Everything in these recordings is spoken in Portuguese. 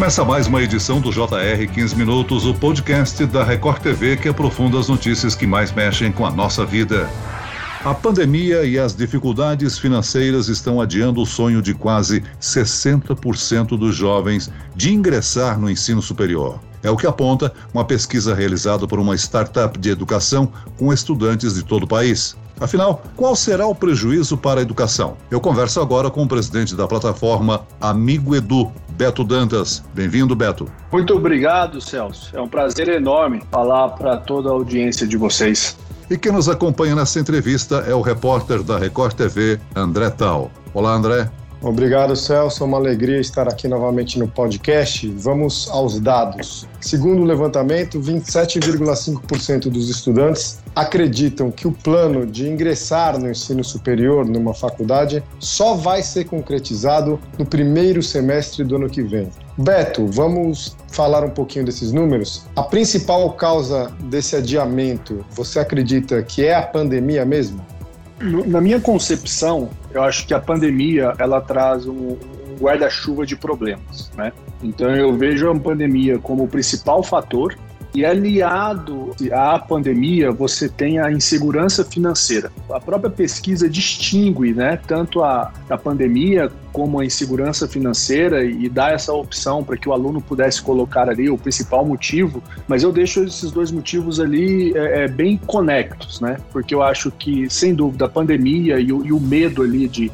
Começa mais uma edição do JR 15 Minutos, o podcast da Record TV que aprofunda as notícias que mais mexem com a nossa vida. A pandemia e as dificuldades financeiras estão adiando o sonho de quase 60% dos jovens de ingressar no ensino superior. É o que aponta uma pesquisa realizada por uma startup de educação com estudantes de todo o país. Afinal, qual será o prejuízo para a educação? Eu converso agora com o presidente da plataforma Amigo Edu, Beto Dantas. Bem-vindo, Beto. Muito obrigado, Celso. É um prazer enorme falar para toda a audiência de vocês. E quem nos acompanha nessa entrevista é o repórter da Record TV, André Tal. Olá, André. Obrigado, Celso. É uma alegria estar aqui novamente no podcast. Vamos aos dados. Segundo o levantamento, 27,5% dos estudantes acreditam que o plano de ingressar no ensino superior numa faculdade só vai ser concretizado no primeiro semestre do ano que vem. Beto, vamos falar um pouquinho desses números? A principal causa desse adiamento, você acredita que é a pandemia mesmo? Na minha concepção, eu acho que a pandemia ela traz um, guarda-chuva de problemas, né? Então eu vejo a pandemia como o principal fator e aliado à pandemia, você tem a insegurança financeira. A própria pesquisa distingue né, tanto a, a pandemia como a insegurança financeira e dá essa opção para que o aluno pudesse colocar ali o principal motivo, mas eu deixo esses dois motivos ali é, é, bem conectos, né? Porque eu acho que, sem dúvida, a pandemia e o, e o medo ali de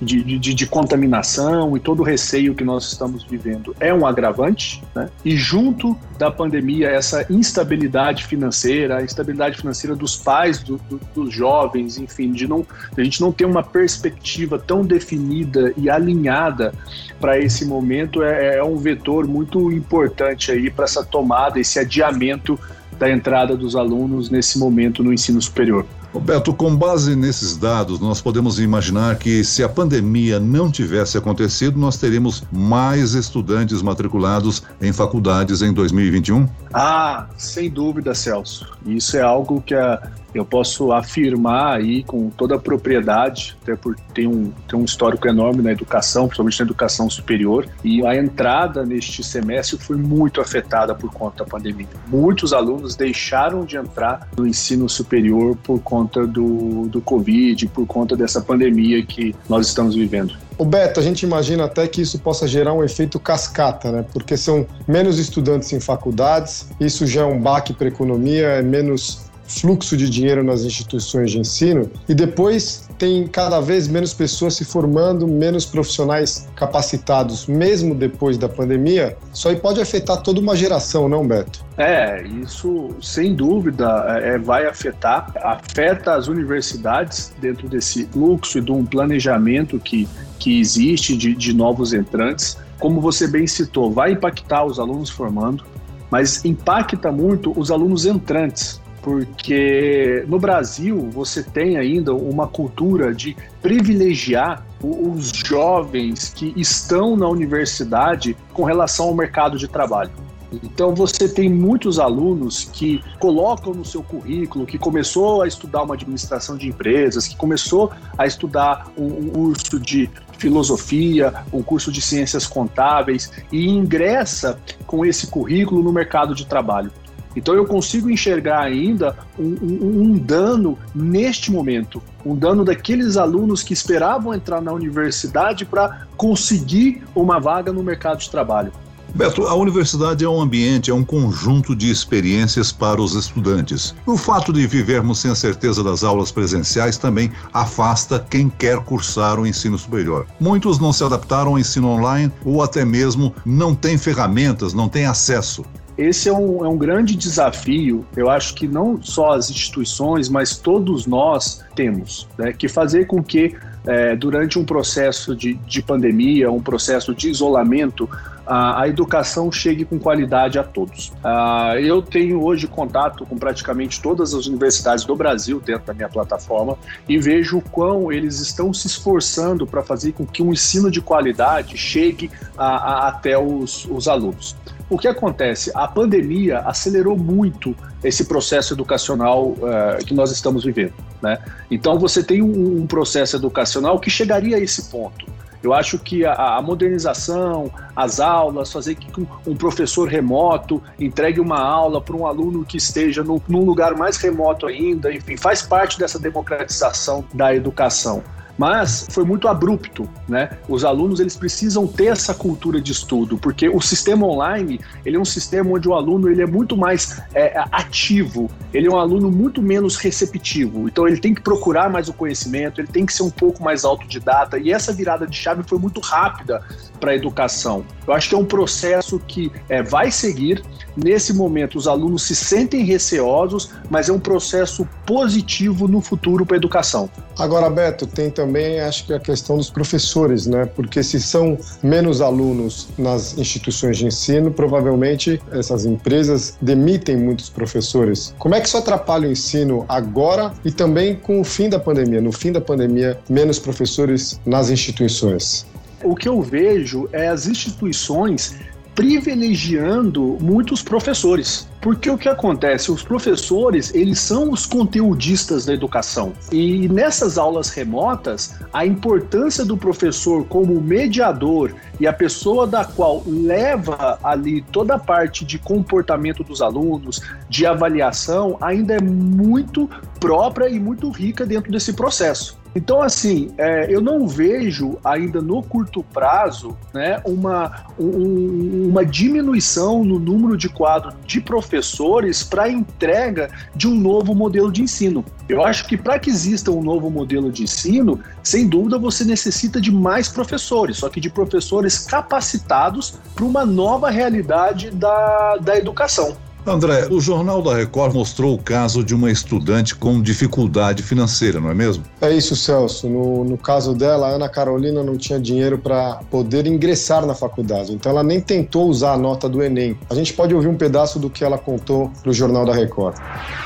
de, de, de, contaminação e todo o receio que nós estamos vivendo é um agravante, né? E junto da pandemia, essa instabilidade financeira, a instabilidade financeira dos pais, do, do, dos jovens, enfim, de não, a gente não ter uma perspectiva tão definida e alinhada para esse momento é, é um vetor muito importante aí para essa tomada, esse adiamento da entrada dos alunos nesse momento no ensino superior. Roberto, com base nesses dados, nós podemos imaginar que se a pandemia não tivesse acontecido, nós teríamos mais estudantes matriculados em faculdades em 2021? Ah, sem dúvida, Celso. Isso é algo que a, eu posso afirmar aí com toda a propriedade, até por ter um, ter um histórico enorme na educação, principalmente na educação superior, e a entrada neste semestre foi muito afetada por conta da pandemia. Muitos alunos deixaram de entrar no ensino superior por conta do, do Covid, por conta dessa pandemia que nós estamos vivendo. O Beto, a gente imagina até que isso possa gerar um efeito cascata, né? Porque são menos estudantes em faculdades, isso já é um baque para a economia, é menos fluxo de dinheiro nas instituições de ensino e depois tem cada vez menos pessoas se formando, menos profissionais capacitados, mesmo depois da pandemia. Isso aí pode afetar toda uma geração, não, Beto? É, isso sem dúvida é, vai afetar, afeta as universidades dentro desse fluxo e de um planejamento que, que existe de, de novos entrantes. Como você bem citou, vai impactar os alunos formando, mas impacta muito os alunos entrantes porque no Brasil você tem ainda uma cultura de privilegiar os jovens que estão na universidade com relação ao mercado de trabalho. Então você tem muitos alunos que colocam no seu currículo que começou a estudar uma administração de empresas, que começou a estudar um, curso de filosofia, um curso de ciências contábeis e ingressa com esse currículo no mercado de trabalho. Então eu consigo enxergar ainda um, um, um, dano neste momento, um dano daqueles alunos que esperavam entrar na universidade para conseguir uma vaga no mercado de trabalho. Beto, a universidade é um ambiente, é um conjunto de experiências para os estudantes. O fato de vivermos sem a certeza das aulas presenciais também afasta quem quer cursar o ensino superior. Muitos não se adaptaram ao ensino online ou até mesmo não têm ferramentas, não têm acesso esse é um, é um grande desafio, eu acho que não só as instituições, mas todos nós temos, né, que fazer com que é, durante um processo de, de pandemia, um processo de isolamento, a, a educação chegue com qualidade a todos. Ah, eu tenho hoje contato com praticamente todas as universidades do Brasil dentro da minha plataforma e vejo o quão eles estão se esforçando para fazer com que um ensino de qualidade chegue a, a, até os, os alunos. O que acontece? A pandemia acelerou muito esse processo educacional uh, que nós estamos vivendo. Né? Então, você tem um, um processo educacional que chegaria a esse ponto. Eu acho que a, a modernização, as aulas, fazer que um professor remoto entregue uma aula para um aluno que esteja no, num lugar mais remoto ainda, enfim, faz parte dessa democratização da educação mas foi muito abrupto, né? Os alunos eles precisam ter essa cultura de estudo, porque o sistema online ele é um sistema onde o aluno ele é muito mais é, ativo, ele é um aluno muito menos receptivo, então ele tem que procurar mais o conhecimento, ele tem que ser um pouco mais autodidata e essa virada de chave foi muito rápida para a educação. Eu acho que é um processo que é, vai seguir. Nesse momento, os alunos se sentem receosos, mas é um processo positivo no futuro para a educação. Agora, Beto, tem também, acho que a questão dos professores, né? Porque se são menos alunos nas instituições de ensino, provavelmente essas empresas demitem muitos professores. Como é que isso atrapalha o ensino agora e também com o fim da pandemia? No fim da pandemia, menos professores nas instituições. O que eu vejo é as instituições privilegiando muitos professores. Porque o que acontece? Os professores, eles são os conteudistas da educação. E nessas aulas remotas, a importância do professor como mediador e a pessoa da qual leva ali toda a parte de comportamento dos alunos, de avaliação, ainda é muito própria e muito rica dentro desse processo. Então, assim, é, eu não vejo ainda no curto prazo né, uma, um, uma diminuição no número de quadros de professores para a entrega de um novo modelo de ensino. Eu acho que para que exista um novo modelo de ensino, sem dúvida você necessita de mais professores, só que de professores capacitados para uma nova realidade da, da educação. André, o Jornal da Record mostrou o caso de uma estudante com dificuldade financeira, não é mesmo? É isso, Celso. No, no caso dela, a Ana Carolina não tinha dinheiro para poder ingressar na faculdade, então ela nem tentou usar a nota do Enem. A gente pode ouvir um pedaço do que ela contou no Jornal da Record.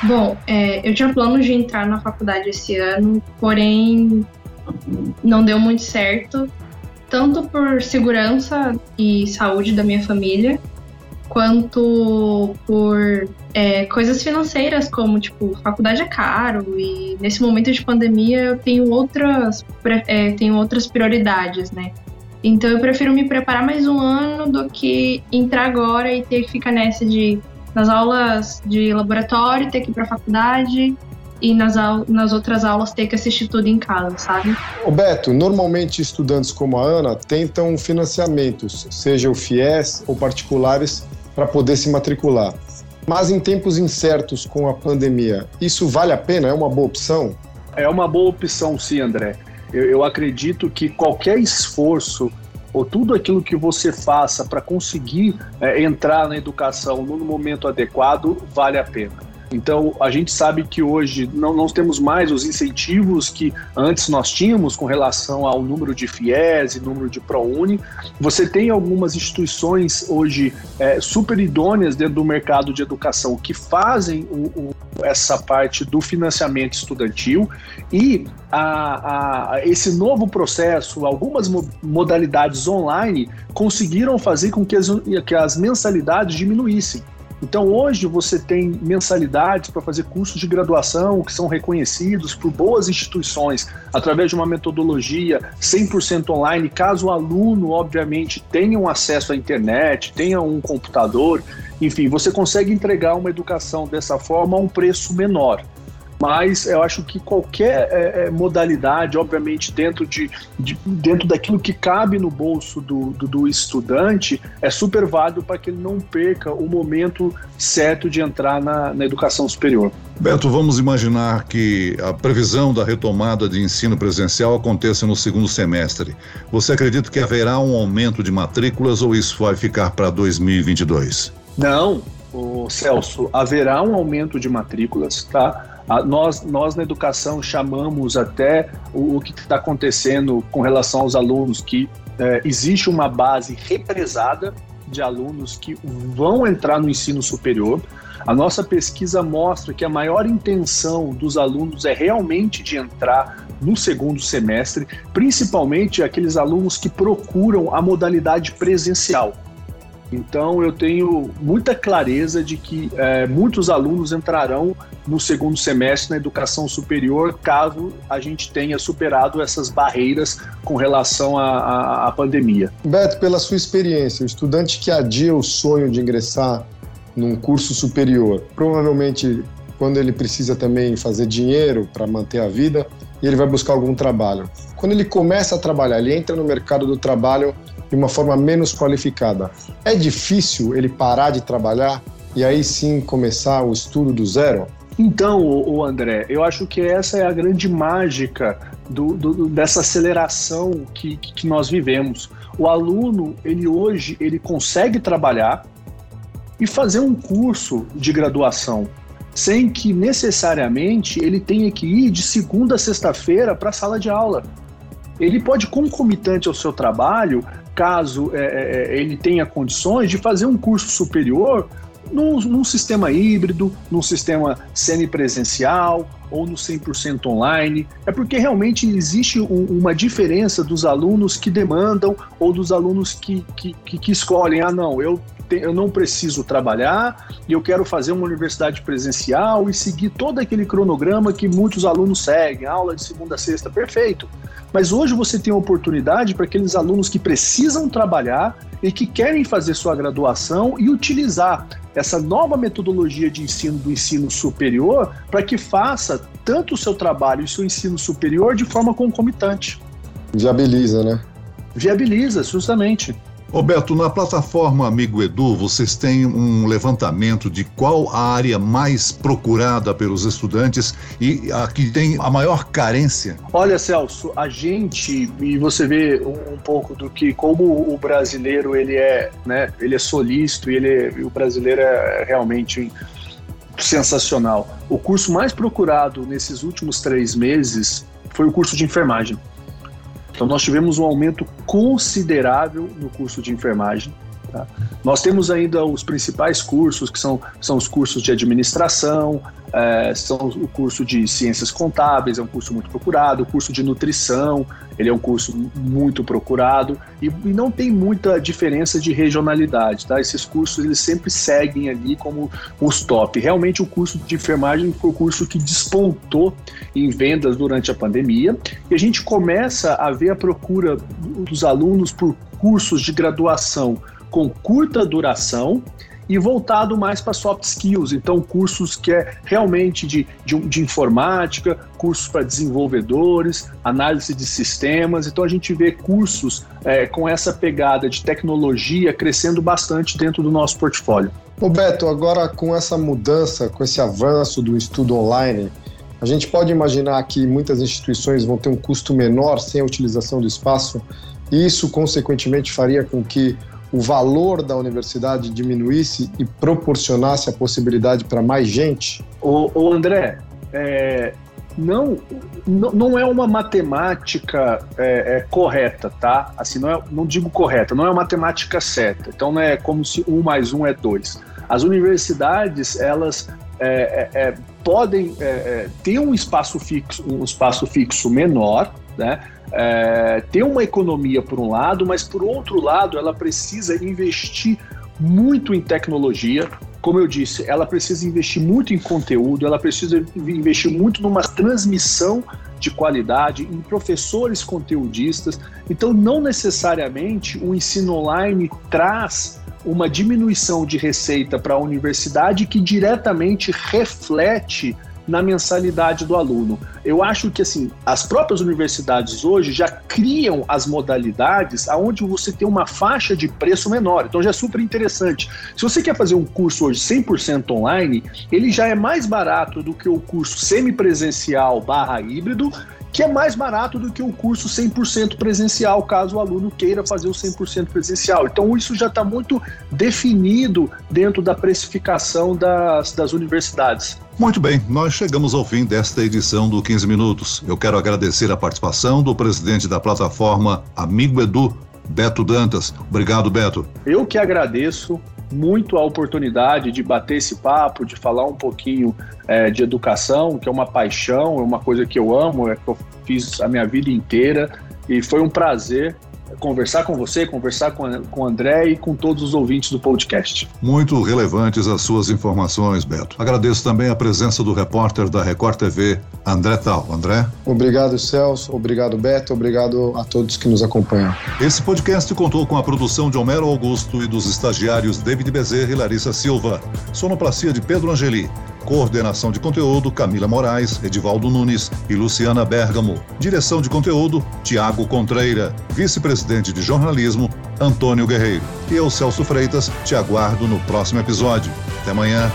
Bom, é, eu tinha planos de entrar na faculdade esse ano, porém não deu muito certo, tanto por segurança e saúde da minha família, quanto por é, coisas financeiras, como, tipo, faculdade é caro e nesse momento de pandemia eu tenho outras, é, tenho outras prioridades, né? Então eu prefiro me preparar mais um ano do que entrar agora e ter que ficar nessa de nas aulas de laboratório, ter que ir para faculdade e nas, nas outras aulas ter que assistir tudo em casa, sabe? O Beto, normalmente estudantes como a Ana tentam financiamentos, seja o FIES ou particulares, para poder se matricular. Mas em tempos incertos com a pandemia, isso vale a pena? É uma boa opção? É uma boa opção, sim, André. Eu, eu acredito que qualquer esforço ou tudo aquilo que você faça para conseguir é, entrar na educação no momento adequado vale a pena. Então, a gente sabe que hoje não, não temos mais os incentivos que antes nós tínhamos com relação ao número de FIES e número de ProUni. Você tem algumas instituições hoje é, super idôneas dentro do mercado de educação que fazem o, o, essa parte do financiamento estudantil e a, a, esse novo processo, algumas modalidades online conseguiram fazer com que as, que as mensalidades diminuíssem. Então, hoje você tem mensalidades para fazer cursos de graduação que são reconhecidos por boas instituições através de uma metodologia 100% online, caso o aluno, obviamente, tenha um acesso à internet, tenha um computador, enfim, você consegue entregar uma educação dessa forma a um preço menor mas eu acho que qualquer é, é, modalidade, obviamente, dentro, de, de, dentro daquilo que cabe no bolso do, do, do estudante, é super válido para que ele não perca o momento certo de entrar na, na educação superior. Beto, vamos imaginar que a previsão da retomada de ensino presencial aconteça no segundo semestre. Você acredita que haverá um aumento de matrículas ou isso vai ficar para 2022? Não, o Celso, haverá um aumento de matrículas, tá? Nós, nós na educação chamamos até o, o que está acontecendo com relação aos alunos, que é, existe uma base represada de alunos que vão entrar no ensino superior. A nossa pesquisa mostra que a maior intenção dos alunos é realmente de entrar no segundo semestre, principalmente aqueles alunos que procuram a modalidade presencial. Então, eu tenho muita clareza de que é, muitos alunos entrarão no segundo semestre na educação superior, caso a gente tenha superado essas barreiras com relação à, à pandemia. Beto, pela sua experiência, o estudante que adia o sonho de ingressar num curso superior, provavelmente quando ele precisa também fazer dinheiro para manter a vida, e ele vai buscar algum trabalho. Quando ele começa a trabalhar, ele entra no mercado do trabalho de uma forma menos qualificada. É difícil ele parar de trabalhar e aí sim começar o estudo do zero? Então, o André, eu acho que essa é a grande mágica do, do, dessa aceleração que, que nós vivemos. O aluno, ele hoje, ele consegue trabalhar e fazer um curso de graduação sem que necessariamente ele tenha que ir de segunda a sexta-feira para a sala de aula. Ele pode, concomitante ao seu trabalho, caso é, é, é, ele tenha condições de fazer um curso superior num, num sistema híbrido, num sistema semipresencial ou no 100% online. É porque realmente existe um, uma diferença dos alunos que demandam ou dos alunos que, que, que, que escolhem. Ah, não, eu eu não preciso trabalhar e eu quero fazer uma universidade presencial e seguir todo aquele cronograma que muitos alunos seguem, aula de segunda a sexta, perfeito. Mas hoje você tem a oportunidade para aqueles alunos que precisam trabalhar e que querem fazer sua graduação e utilizar essa nova metodologia de ensino do ensino superior para que faça tanto o seu trabalho e o seu ensino superior de forma concomitante. Viabiliza, né? Viabiliza, justamente. Roberto, na plataforma Amigo Edu, vocês têm um levantamento de qual a área mais procurada pelos estudantes e a que tem a maior carência? Olha, Celso, a gente, e você vê um, um pouco do que, como o brasileiro ele é, né, ele é solícito e, ele o brasileiro é realmente sensacional. O curso mais procurado nesses últimos três meses foi o curso de enfermagem. Então, nós tivemos um aumento considerável no curso de enfermagem. Tá? Nós temos ainda os principais cursos, que são, são os cursos de administração, é, são o curso de ciências contábeis, é um curso muito procurado, o curso de nutrição, ele é um curso muito procurado e, e, não tem muita diferença de regionalidade, tá? Esses cursos eles sempre seguem ali como os top. Realmente o curso de enfermagem foi o curso que despontou em vendas durante a pandemia e a gente começa a ver a procura dos alunos por cursos de graduação com curta duração e voltado mais para soft skills, então cursos que é realmente de, de, de informática, cursos para desenvolvedores, análise de sistemas, então a gente vê cursos é, com essa pegada de tecnologia crescendo bastante dentro do nosso portfólio. Roberto, agora com essa mudança, com esse avanço do estudo online, a gente pode imaginar que muitas instituições vão ter um custo menor sem a utilização do espaço, e isso, consequentemente, faria com que o valor da universidade diminuísse e proporcionasse a possibilidade para mais gente? O, o André, é, não, não é uma matemática é, é, correta, tá? Assim, não, é, não digo correta, não é uma matemática certa. Então não é como se um mais um é dois. As universidades, elas é, é, é podem ter um espaço fixo, um espaço fixo menor, né? É, ter uma economia por um lado, mas por outro lado ela precisa investir muito em tecnologia. Como eu disse, ela precisa investir muito em conteúdo, ela precisa investir muito numa transmissão de qualidade, em professores conteudistas. Então, não necessariamente o ensino online traz uma diminuição de receita para a universidade que diretamente reflete na mensalidade do aluno. Eu acho que assim, as próprias universidades hoje já criam as modalidades aonde você tem uma faixa de preço menor. Então já é super interessante. Se você quer fazer um curso hoje 100% online, ele já é mais barato do que o curso semipresencial barra híbrido que é mais barato do que o curso 100% presencial, caso o aluno queira fazer o 100% presencial. Então, isso já está muito definido dentro da precificação das, das universidades. Muito bem, nós chegamos ao fim desta edição do 15 Minutos. Eu quero agradecer a participação do presidente da plataforma Amigo Edu, Beto Dantas. Obrigado, Beto. Eu que agradeço muito a oportunidade de bater esse papo, de falar um pouquinho é, de educação, que é uma paixão, é uma coisa que eu amo, é que eu fiz a minha vida inteira e foi um prazer conversar com você, conversar com, com o André e com todos os ouvintes do podcast. Muito relevantes as suas informações, Beto. Agradeço também a presença do repórter da Record TV, André Tal. André? Obrigado, Celso. Obrigado, Beto. Obrigado a todos que nos acompanham. Esse podcast contou com a produção de Homero Augusto e dos estagiários David Bezerra e Larissa Silva. Sonoplastia de Pedro Angeli. Coordenação de conteúdo: Camila Moraes, Edivaldo Nunes e Luciana Bergamo. Direção de conteúdo: Tiago Contreira. Vice-presidente de jornalismo: Antônio Guerreiro. E eu, Celso Freitas, te aguardo no próximo episódio. Até amanhã.